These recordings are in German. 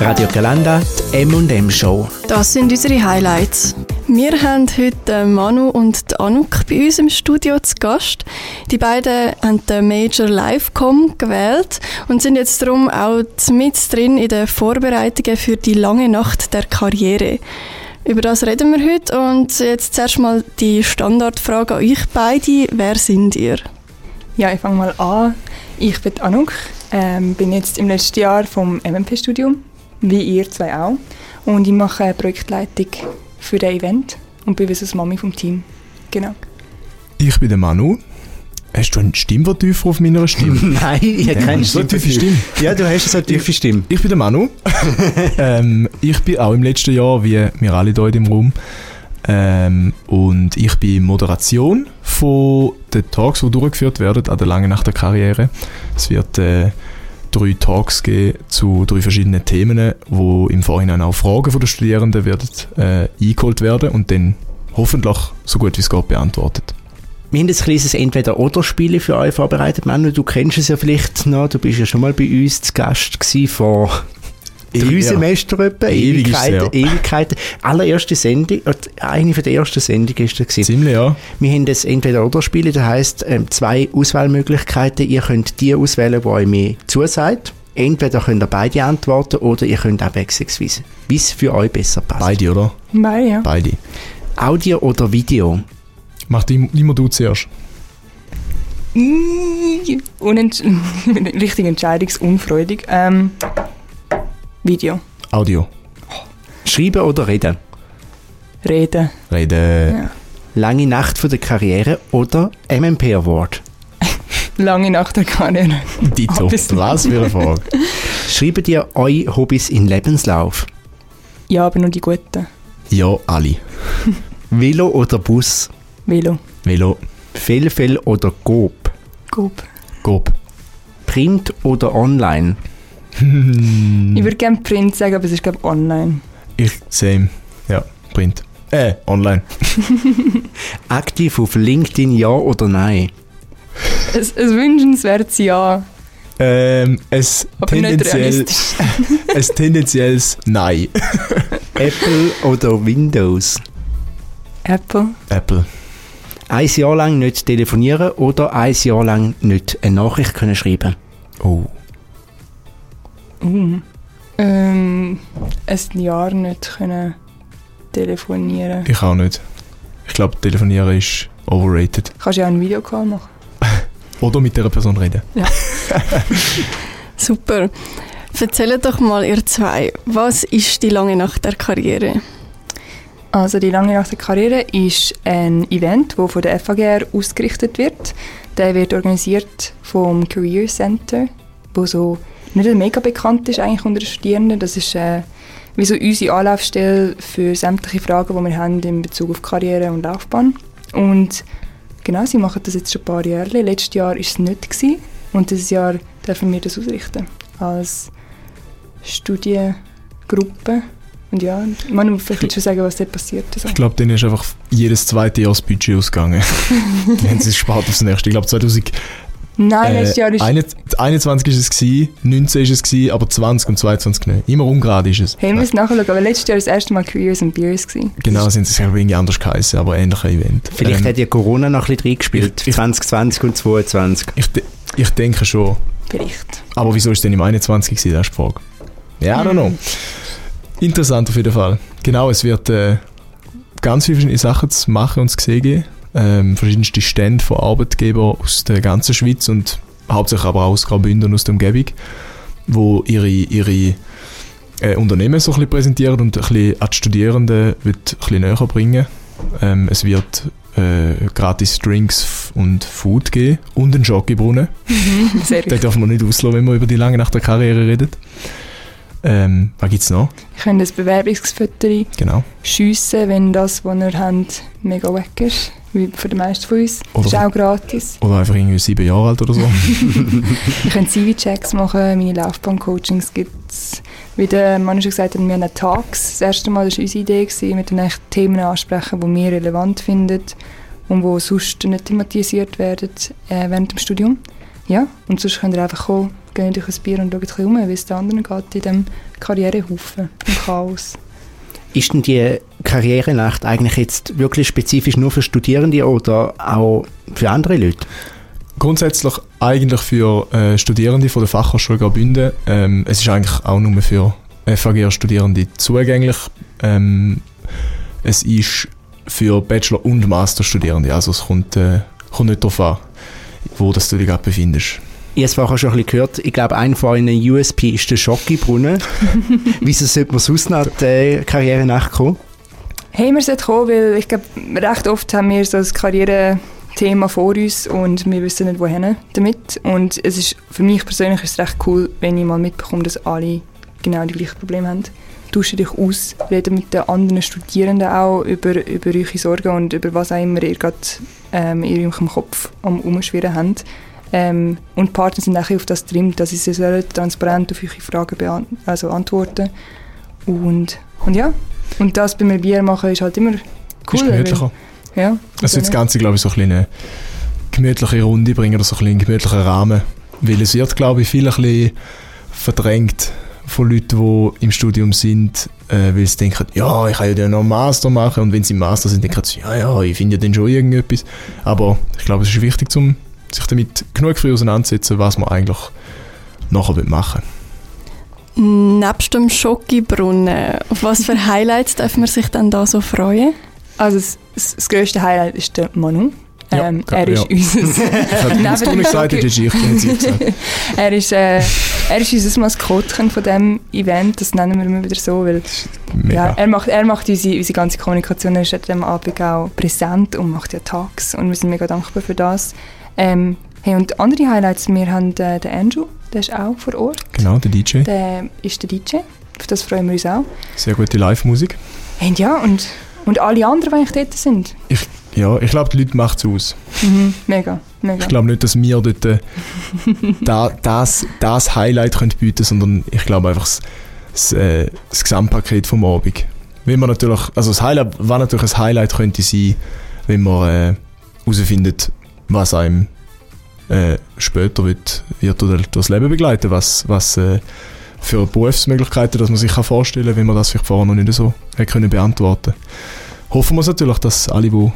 Radio Galanda, die M&M Show. Das sind unsere Highlights. Wir haben heute Manu und Anuk bei uns im Studio zu Gast. Die beiden haben den Major Livecom gewählt und sind jetzt darum auch mit drin in den Vorbereitungen für die lange Nacht der Karriere. Über das reden wir heute und jetzt zuerst mal die Standardfrage an euch beide. Wer sind ihr? Ja, ich fange mal an. Ich bin Anuk, ähm, bin jetzt im letzten Jahr vom MMP-Studium, wie ihr zwei auch. Und ich mache Projektleitung für das Event und bin wie Mami vom Team. Genau. Ich bin der Manu. Hast du einen Stimmvertiefer auf meiner Stimme? Nein, ich habe keine so tiefe Stimme. Ja, du hast so eine tiefe Stimme. Ich bin der Manu. ähm, ich bin auch im letzten Jahr, wie wir alle hier im Raum. Ähm, und ich bin Moderation von den Talks, die durchgeführt werden an der langen Nacht der Karriere. Es wird äh, drei Talks geben zu drei verschiedenen Themen, wo im Vorhinein auch Fragen von den Studierenden werden, äh, eingeholt werden und dann hoffentlich so gut wie es geht beantwortet. Wir haben ein kleines Entweder-Oder-Spiel für euch vorbereitet. Manu, du kennst es ja vielleicht noch. Du bist ja schon mal bei uns zu Gast gewesen vor drei Ja. Semester etwa. Ewig ist es Ewigkeiten. Allererste Sendung, äh, eine von der ersten Sendungen ist das gewesen. Ziemlich, ja. Wir haben das Entweder-Oder-Spiel, das heisst, ähm, zwei Auswahlmöglichkeiten. Ihr könnt die auswählen, die euch mehr zusagt. Entweder könnt ihr beide antworten oder ihr könnt auch wechselweise, wie es für euch besser passt. Beide, oder? Beide, ja. Beide. Audio oder Video? Mach die, immer du zuerst. Unent ich bin richtig entscheidungsunfreudig. Ähm, Video. Audio. Schreiben oder reden? Reden. Reden. Ja. Lange Nacht von der Karriere oder MMP Award? Lange nach der Karriere. Dito. Was für eine Frage. Schreibt ihr eure Hobbys in Lebenslauf? Ja, aber nur die guten. Ja, alle. Velo oder Bus? Velo. Velo. Fellfell oder Coop? Gut. Gob. Print oder online? Ich würde gerne Print sagen, aber es ist glaube ich online. Ich, same. Ja, Print. Äh, online. Aktiv auf LinkedIn ja oder nein? Es, ein wünschenswertes Ja, Ähm, es aber nicht tendenziell, realistisch. es tendenzielles Nein. Apple oder Windows? Apple. Apple. Ein Jahr lang nicht telefonieren oder ein Jahr lang nicht eine Nachricht können schreiben? Oh. Uh. Ähm, ein Jahr nicht können telefonieren. Ich auch nicht. Ich glaube, telefonieren ist overrated. Kannst ja auch einen Videocall machen. Oder mit der Person reden. Super. Erzählt doch mal, ihr zwei, was ist die lange Nacht der Karriere? Also die lange Nacht der Karriere ist ein Event, das von der FAGR ausgerichtet wird. Der wird organisiert vom Career Center, wo so nicht mega bekannt ist eigentlich unter den Studierenden. Das ist äh, wie so unsere Anlaufstelle für sämtliche Fragen, die wir haben in Bezug auf Karriere und Laufbahn. Und genau, sie machen das jetzt schon ein paar Jahre. Letztes Jahr war es nicht. Gewesen. Und dieses Jahr dürfen wir das ausrichten als Studiengruppe. Und ja, man muss vielleicht schon sagen, was dort passiert ist. Ich glaube, denen ist einfach jedes zweite Jahr das Budget ausgegangen. Haben sie es spart aufs nächste. Ich glaube, 2000. Nein, äh, letztes Jahr ist... 21 ist es gewesen, 19 ist es gewesen, aber 20 und 22 nicht. Immer ungerade ist es. Hey, wir müssen nachschauen, aber letztes Jahr war das erste Mal Careers and Beers. Gewesen. Genau, sind es irgendwie anders geheißen, aber ähnlicher Event. Vielleicht Ähm, hat ja Corona noch ein bisschen reingespielt. ich- ich- 2020 und 2022. ich, de- ich denke schon. Vielleicht. Aber wieso ist es denn im 21 gewesen? Das ist die Frage. Ja, I don't know. Interessant auf jeden Fall. Genau, es wird äh, ganz viele verschiedene Sachen zu machen und zu sehen geben. Ähm, verschiedenste Stände von Arbeitgebern aus der ganzen Schweiz und hauptsächlich aber auch aus Graubünden und aus der Umgebung, wo ihre, ihre äh, Unternehmen so ein bisschen präsentieren und ein bisschen an die Studierenden wird ein bisschen näher bringen. Ähm, es wird äh, gratis Drinks und Food geben und einen Schokobrunnen. Den darf man nicht auslassen, wenn man über die lange Nacht der Karriere redet. Ähm, was gibt es noch? Ich könnte ein Bewerbungsfoto Genau. schiessen, wenn das, was ihr habt, mega weg ist. Wie für die meisten von uns. Oder- ist auch gratis. Oder einfach irgendwie sieben Jahre alt oder so. Wir können CV-Checks machen, meine Laufbahn-Coachings gibt es. Wie der Mann schon gesagt hat, wir haben Talks. Das erste Mal war unsere Idee, gewesen, wir dann echt Themen ansprechen, die wir relevant finden und die sonst nicht thematisiert werden äh, während dem Studium. Ja, und sonst könnt ihr einfach kommen, gehen durch ein Bier und schauen ein bisschen um, wie es den anderen geht in diesem Karrierehaufen, im Chaos. Ist denn die Karrierenacht eigentlich jetzt wirklich spezifisch nur für Studierende oder auch für andere Leute? Grundsätzlich eigentlich für äh, Studierende von der Fachhochschule Graubünden. Ähm, es ist eigentlich auch nur für FAG-Studierende zugänglich. Ähm, es ist für Bachelor- und Masterstudierende, also es kommt, äh, kommt nicht darauf an, wo das du dich gerade befindest. Ich habe es vorher schon ein bisschen gehört, ich glaube, ein von euren USP ist der Schocki-Brunnen. Wieso sollte man sonst nach der Karriere nachkommen? Hey, wir sollten kommen, weil ich glaube, recht oft haben wir so ein Karrierethema vor uns und wir wissen nicht, wohin damit. Und es ist, für mich persönlich ist es recht cool, wenn ich mal mitbekomme, dass alle genau die gleichen Probleme haben. Tausche dich aus, rede mit den anderen Studierenden auch über, über eure Sorgen und über was auch immer ihr gerade ähm, in eurem Kopf am Umschwirren habt. Ähm, und die Partner sind auch auf das trimmt, dass sie sollen transparent auf eure Fragen also antworten und, und ja, und das bei einem Bier machen ist halt immer Ist cool. gemütlicher. Ja, Also das Ganze, glaube ich, so ein bisschen eine gemütliche Runde bringen oder so ein bisschen einen gemütlichen Rahmen. Weil es wird, glaube ich, viel ein bisschen verdrängt von Leuten, die im Studium sind, äh, weil sie denken, ja, ich kann ja noch einen Master machen und wenn sie im Master sind, denken sie, ja, ja, ich finde ja dann schon irgendetwas. Aber ich glaube, es ist wichtig, um sich damit genug früh auseinanderzusetzen, was man eigentlich nachher machen will. Nebst dem Schokibrunnen, auf was für Highlights darf man sich dann da so freuen? Also das, das, das grösste Highlight ist der Manu. Ja, Ähm, klar, er ist ja. unser... Das dem nicht gesagt, Schoki- das ist ich, er, ist, äh, er ist unser Maskottchen von diesem Event, das nennen wir immer wieder so, weil ja, er macht, er macht unsere, unsere ganze Kommunikation, er ist an diesem Abend auch präsent und macht ja Tags und wir sind mega dankbar für das. Ähm, hey, und andere Highlights, wir haben äh, den Andrew, der ist auch vor Ort, Genau, der DJ. der ist der DJ, auf das freuen wir uns auch. Sehr gute Live-Musik. Und ja, und, und alle anderen, die eigentlich dort sind. Ja, ich glaube, die Leute machen es aus. Mhm, mega, mega. Ich glaube nicht, dass wir dort äh, da, das, das Highlight können bieten sondern ich glaube einfach das, das, äh, das Gesamtpaket vom Abend. Wenn man natürlich, also das Highlight, was natürlich ein Highlight könnte sein, wenn man äh, herausfindet, was einem äh, später wird, wird das Leben begleiten, was, was äh, für Berufsmöglichkeiten, dass man sich kann vorstellen kann, wenn man das vielleicht vorher noch nicht so hat können beantworten. Hoffen wir es natürlich, dass alle, die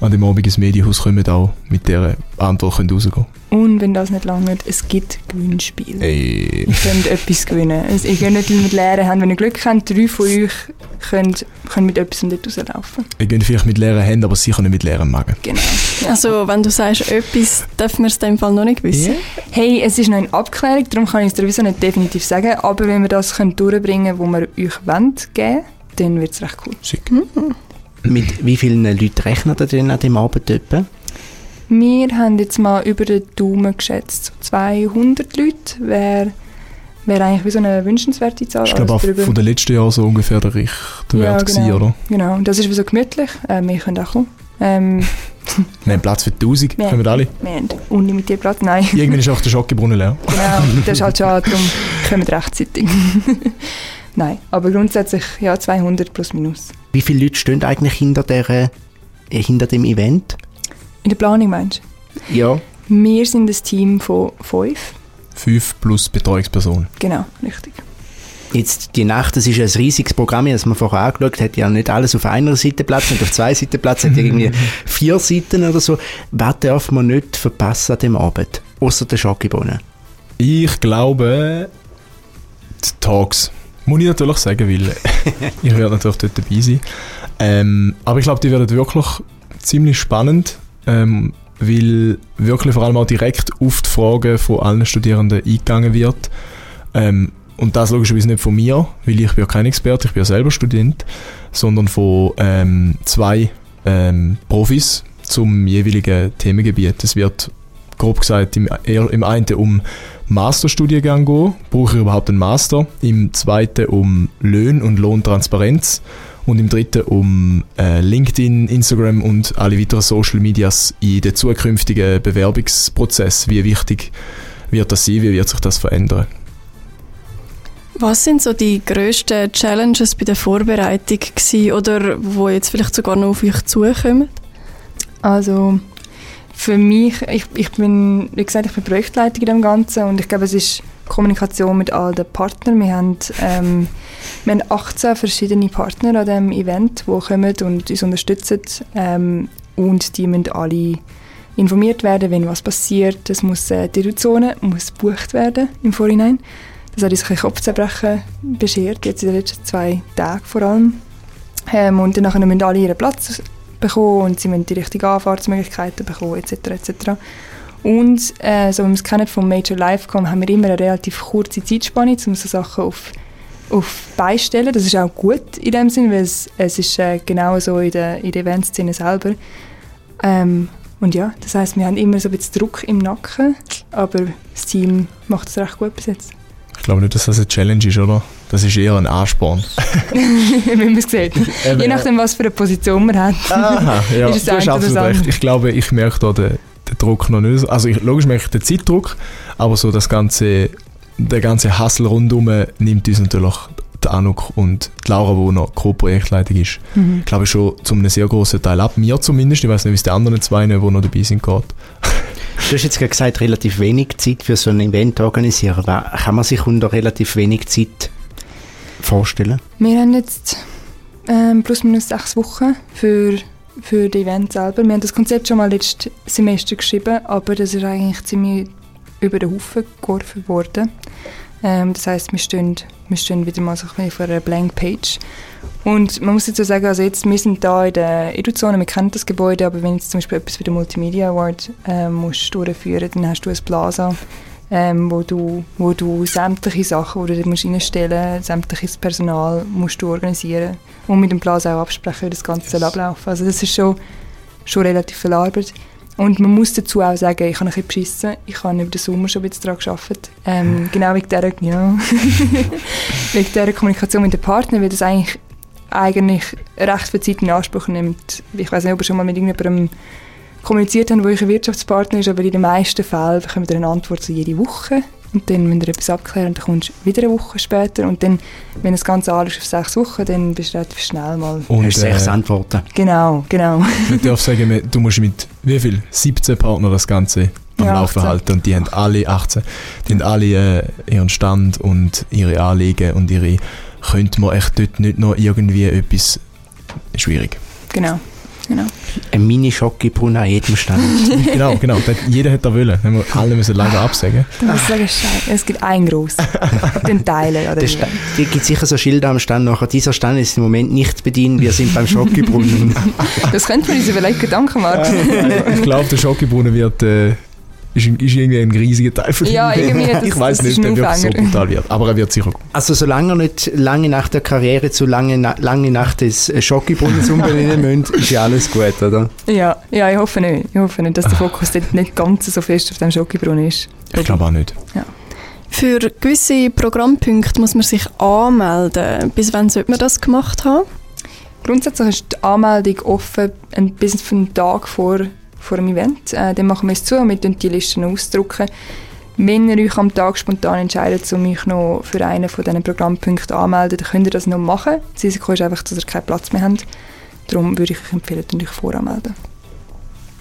an dem Abend ins Medienhaus kommen, auch mit dieser Antwort können rausgehen Und wenn das nicht langt, es gibt Gewinnspiele. Ey. Ihr könnt etwas gewinnen. Also, ihr könnt nicht mit Lehren haben. Wenn ihr Glück habt, drei von euch können, können mit etwas dort rauslaufen. Wir gehen vielleicht mit leeren Händen, aber sicher nicht mit leeren Magen. Genau. Also, wenn du sagst etwas, dürfen wir es in dem Fall noch nicht wissen. Hey, es ist noch in Abklärung, darum kann ich es dir sowieso nicht definitiv sagen. Aber wenn wir das können durchbringen können, wo wir euch wollen, geben, dann wird es recht cool. Schick. Mit wie vielen Leuten rechnet ihr denn an dem Abend etwa? Wir haben jetzt mal über den Daumen geschätzt. So 200 Leute wäre wär eigentlich wie so eine wünschenswerte Zahl. Ich glaube von den letzten Jahren so ungefähr der Richtwert Ja, gewesen, genau. oder? Genau, und das ist wie so gemütlich. Äh, wir können auch kommen. Ähm, Wir haben Platz für 1000, Ja. können wir alle. wir haben unlimitiert Platz. Nein, Irgendwann ist auch der Schokibrunnen leer. genau. Das ist halt schade, darum kommen wir rechtzeitig. Nein, aber grundsätzlich ja 200 plus minus. Wie viele Leute stehen eigentlich hinter, der, äh, hinter dem Event? In der Planung meinst Ja, du? Wir sind ein Team von fünf. 5 plus Betreuungsperson. Genau, richtig. jetzt die Nacht, das ist ja ein riesiges Programm, das man vorher angeschaut hat, ja nicht alles auf einer Seite Platz, nicht auf zwei Seiten Platz, hat ja irgendwie vier Seiten oder so. Was darf man nicht verpassen an dem Abend? Außer der Schokibohnen. Ich glaube, die Talks. Muss ich natürlich sagen, weil ich werde natürlich dort dabei sein. Ähm, aber ich glaube, die werden wirklich ziemlich spannend, ähm, weil wirklich vor allem auch direkt auf die Fragen von allen Studierenden eingegangen wird. Ähm, und das logischerweise nicht von mir, weil ich bin ja kein Experte, ich bin ja selber Student, sondern von ähm, zwei ähm, Profis zum jeweiligen Themengebiet. Es wird grob gesagt im, im einen um Masterstudiengang gehen, brauche ich überhaupt einen Master, im zweiten um Löhne und Lohntransparenz und im dritten um äh, LinkedIn, Instagram und alle weiteren Social Medias in den zukünftigen Bewerbungsprozess. Wie wichtig wird das sein, wie wird sich das verändern? Was sind so die grössten Challenges bei der Vorbereitung gewesen, oder wo jetzt vielleicht sogar noch auf euch zukommen? Also für mich, ich, ich bin, wie gesagt, ich bin Projektleitung in dem Ganzen und ich glaube, es ist Kommunikation mit all den Partnern. Wir haben, ähm, wir haben 18 verschiedene Partner an diesem Event, die kommen und uns unterstützen. Ähm, und die müssen alle informiert werden, wenn was passiert. Es muss, äh, die Zone muss gebucht werden im Vorhinein. Das hat uns ein Kopfzerbrechen beschert, jetzt in den letzten zwei Tagen vor allem. Ähm, und dann müssen alle ihren Platz bekommen und sie müssen die richtigen Anfahrtsmöglichkeiten bekommen, etc. etc. Und äh, so wie wir es kennen vom Major Livecom, haben wir immer eine relativ kurze Zeitspanne, um so Sachen auf, auf beistellen. Das ist auch gut in dem Sinn, weil es, es ist äh, genau so in der, in der Eventszene selber. Ähm, und ja, das heißt, wir haben immer so ein bisschen Druck im Nacken, aber das Team macht es recht gut bis jetzt. Ich glaube nicht, dass das eine Challenge ist, oder? Das ist eher ein Ansporn. Wie man es sieht. Je nachdem, was für eine Position man hat. Aha, ja, ist du hast absolut recht. Ich glaube, ich merke da den, den Druck noch nicht. Also ich, logisch merke ich den Zeitdruck, aber so das ganze, der ganze Hassel rundum nimmt uns natürlich die Anuk und die Laura, die noch Co-Projektleitung ist, mhm. glaube ich schon zu einem sehr großen Teil ab. Mir zumindest, ich weiß nicht, wie es die anderen zwei, die noch dabei sind, geht. Du hast jetzt gesagt, relativ wenig Zeit für so ein Event organisieren. Kann man sich unter relativ wenig Zeit vorstellen? Wir haben jetzt ähm, plus minus sechs Wochen für, für das Event selber. Wir haben das Konzept schon mal letztes Semester geschrieben, aber das ist eigentlich ziemlich über den Haufen geworfen worden. Ähm, das heißt, wir stehen, wir stehen wieder mal so ein vor einer Blank Page. Und man muss jetzt sagen, also jetzt, wir sind da in der Eduzone, wir kennen das Gebäude, aber wenn du zum Beispiel etwas wie den Multimedia Award ähm, musst durchführen dann hast du ein Plaza, ähm, wo, du, wo du sämtliche Sachen, die du musst reinstellen musst, sämtliches Personal musst du organisieren und mit dem Plaza auch absprechen, wie das Ganze soll ablaufen Also das ist schon, schon relativ viel Arbeit. Und man muss dazu auch sagen, ich habe ein bisschen beschissen. Ich habe über den Sommer schon ein bisschen daran gearbeitet. Ähm, genau wegen dieser, ja, wegen dieser Kommunikation mit den Partnern, weil das eigentlich, eigentlich recht viel Zeit in Anspruch nimmt. Ich weiß nicht, ob ihr schon mal mit irgendjemandem kommuniziert habt, wo euer Wirtschaftspartner ist, aber in den meisten Fällen bekommt ihr eine Antwort so jede Woche. Und dann müsst ihr etwas abklären und dann kommst du wieder eine Woche später. Und dann, wenn das Ganze alles auf sechs Wochen, dann bist du relativ schnell mal... Und hast sechs äh, Antworten. Genau, genau. Ich darf sagen, du musst mit wie viel? 17 Partnern das Ganze am ja, Laufen halten. Und die haben alle 18, die haben alle äh, ihren Stand und ihre Anliegen und ihre... Könnte man echt dort nicht noch irgendwie etwas... Schwierig. Genau. Genau. Ein Mini-Schocke-Brunnen an jedem Stand. genau, genau. Jeder hätte da wollen. Alle müssen leider absagen. Du musst sagen, Scheiße, es gibt einen groß. Den teilen, oder? Es gibt sicher so Schilder am Stand nachher. Dieser Stand ist im Moment nicht bedient. Wir sind beim Schocke-Brunnen. das könnte man uns überlegen, Gedanken machen. ich glaube, der Schocke-Brunnen wird... Äh, ist, ist irgendwie ein riesiger Teil von Ja, irgendwie. Das, ich weiß nicht, ob er so brutal wird, aber er wird sicher gut. Also solange er nicht lange nach der Karriere zu lange, lange nach des Schockebunnens umbenennen müssen, ist ja alles gut, oder? Ja, ja, ich hoffe nicht. Ich hoffe nicht, dass der Fokus dort nicht ganz so fest auf dem Schockebrunnen ist. Ich glaube auch nicht. Ja. Für gewisse Programmpunkte muss man sich anmelden. Bis wann sollte man das gemacht haben? Grundsätzlich ist die Anmeldung offen bis einen Tag vor vor dem Event. Äh, dann machen wir es zu und wir die Listen ausdrucken. Wenn ihr euch am Tag spontan entscheidet, um euch noch für einen von diesen Programmpunkten anzumelden, dann könnt ihr das noch machen. Das Risiko ist einfach, dass ihr keinen Platz mehr habt. Darum würde ich euch empfehlen, euch voranmelden.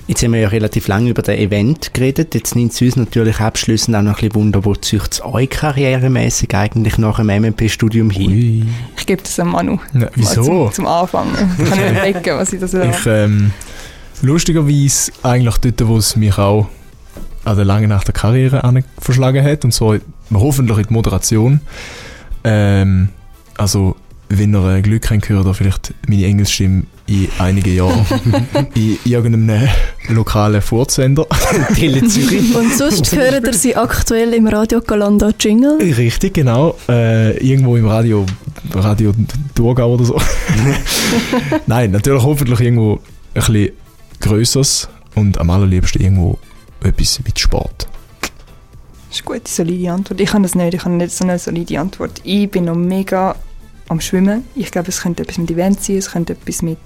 Jetzt haben wir ja relativ lange über das Event geredet. Jetzt nimmt es uns natürlich abschließend auch noch ein bisschen Wunder, wo zieht es euch karrieremäßig eigentlich nach dem MMP-Studium hin? Ui. Ich gebe das an Manu. Ja, wieso? Zum, zum Anfang. Ich kann nicht überlegen, was ich das will. Ich, ähm, lustigerweise eigentlich dort, wo es mich auch an der langen Nacht der Karriere verschlagen hat, und zwar hoffentlich in die Moderation. Ähm, also, wenn ihr äh, Glück habt, hört ihr vielleicht meine Englischstimme in einigen Jahren in irgendeinem lokalen Furzsender. Tele Zürich. Und sonst hören ihr sie aktuell im Radio Galanda Jingle? Richtig, genau. Äh, irgendwo im Radio, Radio Thurgau oder so. Nein, natürlich hoffentlich irgendwo ein bisschen Größeres und am allerliebsten irgendwo etwas mit Sport? Das ist eine gute, solide Antwort. Ich habe das nicht, ich habe nicht so eine solide Antwort. Ich bin noch mega am Schwimmen. Ich glaube, es könnte etwas mit Events sein, es könnte etwas mit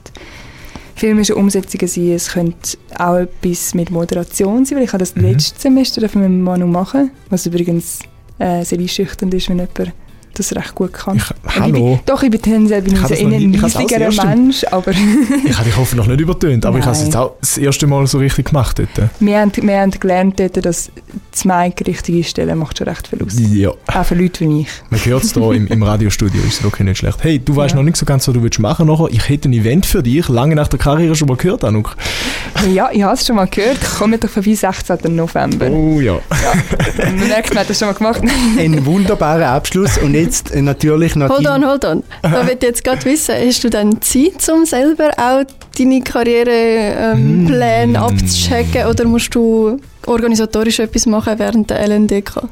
filmischen Umsetzungen sein, es könnte auch etwas mit Moderation sein, weil ich habe das mhm. letztes Semester mit Manu machen, was übrigens äh, sehr einschüchternd ist, wenn jemand das recht gut kann. Ich, Und hallo? Ich bin, doch, ich bin tendenziell bin Ich so eher ein leisigerer Mensch, aber Ich habe dich hoffentlich noch nicht übertönt, aber ich habe es Nein. jetzt auch das erste Mal so richtig gemacht dort. wir haben, wir haben gelernt, dort, dass das Mic richtige Stellen macht schon recht viel aus. Ja. Auch für Leute wie ich. Man hört es hier im, im Radiostudio, ist wirklich nicht schlecht. Hey, du weißt Ja. noch nicht so ganz, was du willst machen nachher. Ich hätte ein Event für dich, lange nach der Karriere schon mal gehört, Anuk. Ja, ich habe es schon mal gehört. Komm doch vorbei, 16. November. Oh ja. Man merkt, man hat das schon mal gemacht. Ein wunderbarer Abschluss und jetzt äh, natürlich noch Hold on, hold on. Da will ich jetzt gerade wissen, hast du dann Zeit, um selber auch deine Karrierepläne ähm, Mm. Abzuchecken oder musst du organisatorisch etwas machen während der LNDK?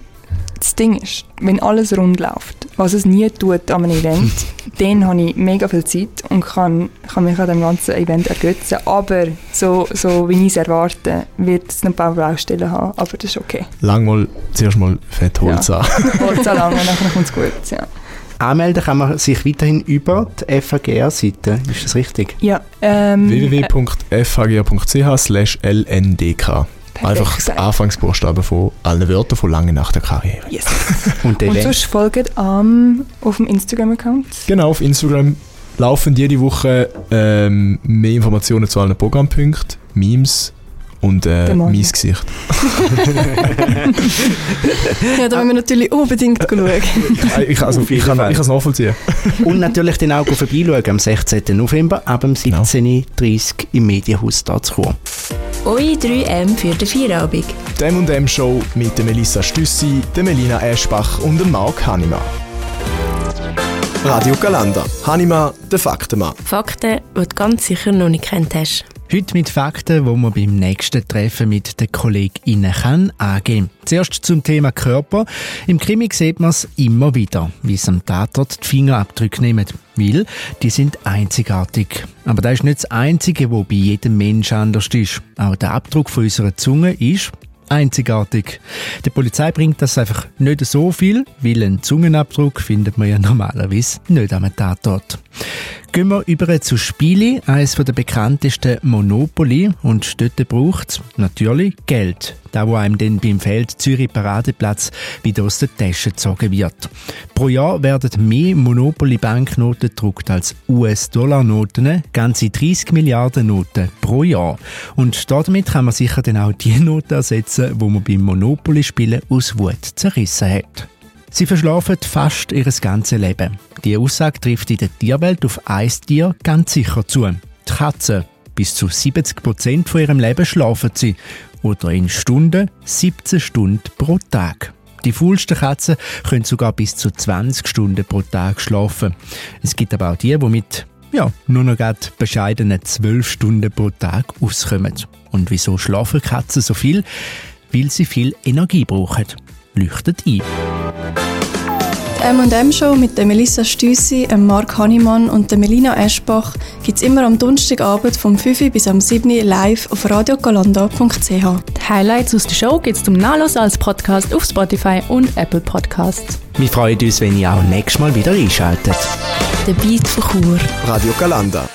Das Ding ist, wenn alles rund läuft, was es nie tut an einem Event, dann habe ich mega viel Zeit und kann, kann mich an dem ganzen Event ergötzen. Aber so, so wie ich es erwarte, wird es noch ein paar Baustellen haben. Aber das ist okay. Lang mal zuerst mal fett Holz an. Holz so lange, nachher kommt es gut. Ja, Anmelden kann man sich weiterhin über die FAGR-Seite. Ist das richtig? ja ähm, slash lndk. Einfach die. Anfangsbuchstaben von allen Wörtern von lange nach der Karriere. Yes. Und der Und sonst folgt am auf dem Instagram-Account. Genau, auf Instagram laufen jede Woche ähm, mehr Informationen zu allen Programmpunkten, Memes und äh, mein. Gesicht. Ja, da müssen wir natürlich unbedingt schauen. Ich, ich, also, ich, kann, ich kann es nachvollziehen. Und natürlich den auch vorbeischauen am 16. November ab dem Genau. 17.30 Uhr im Medienhaus da zu Chur. Eure 3M für den Feierabend. Dem und dem Show mit der Melissa Stüssi, der Melina Eschbach und dem Marc Hanima. Radio Galanda. Hanima, der Faktenmann. Fakten, die du ganz sicher noch nicht kennt hast. Heute mit Fakten, wo man beim nächsten Treffen mit den KollegInnen kann angehen. Zuerst zum Thema Körper. Im Krimi sieht man es immer wieder, wie es am Tatort die Fingerabdrücke nehmen. Weil die sind einzigartig. Aber das ist nicht das Einzige, wo bei jedem Mensch anders ist. Auch der Abdruck von unserer Zunge ist einzigartig. Die Polizei bringt das einfach nicht so viel, weil einen Zungenabdruck findet man ja normalerweise nicht am Tatort. Gehen wir über zu Spiele, eines der bekanntesten Monopoly. Und dort braucht es natürlich Geld. Da, wo einem dann beim Feld Zürich Paradeplatz wieder aus der Tasche gezogen wird. Pro Jahr werden mehr Monopoly-Banknoten gedruckt als US-Dollar-Noten, ganze 30 Milliarden Noten pro Jahr. Und damit kann man sicher dann auch die Noten ersetzen, wo man beim Monopoly-Spielen aus Wut zerrissen hat. Sie verschlafen fast ihr ganzes Leben. Die Aussage trifft in der Tierwelt auf ein Tier ganz sicher zu. Die Katzen. Bis zu 70 Prozent von ihrem Leben schlafen sie. Oder in Stunden 17 Stunden pro Tag. Die faulsten Katzen können sogar bis zu 20 Stunden pro Tag schlafen. Es gibt aber auch die, die mit ja, nur noch gerade bescheidene 12 Stunden pro Tag auskommen. Und wieso schlafen Katzen so viel? Weil sie viel Energie brauchen. Leuchtet ein. Die M&M-Show mit der Melissa Stüssi, dem Marc Hannemann und der Melina Eschbach gibt es immer am Donnerstagabend vom 5 Uhr bis am 7 Uhr live auf radiogalanda.ch. Die Highlights aus der Show gibt es zum Nachlesen als Podcast auf Spotify und Apple Podcasts. Wir freuen uns, wenn ihr auch nächstes Mal wieder einschaltet. Der Beat von Chur. Radio Galanda.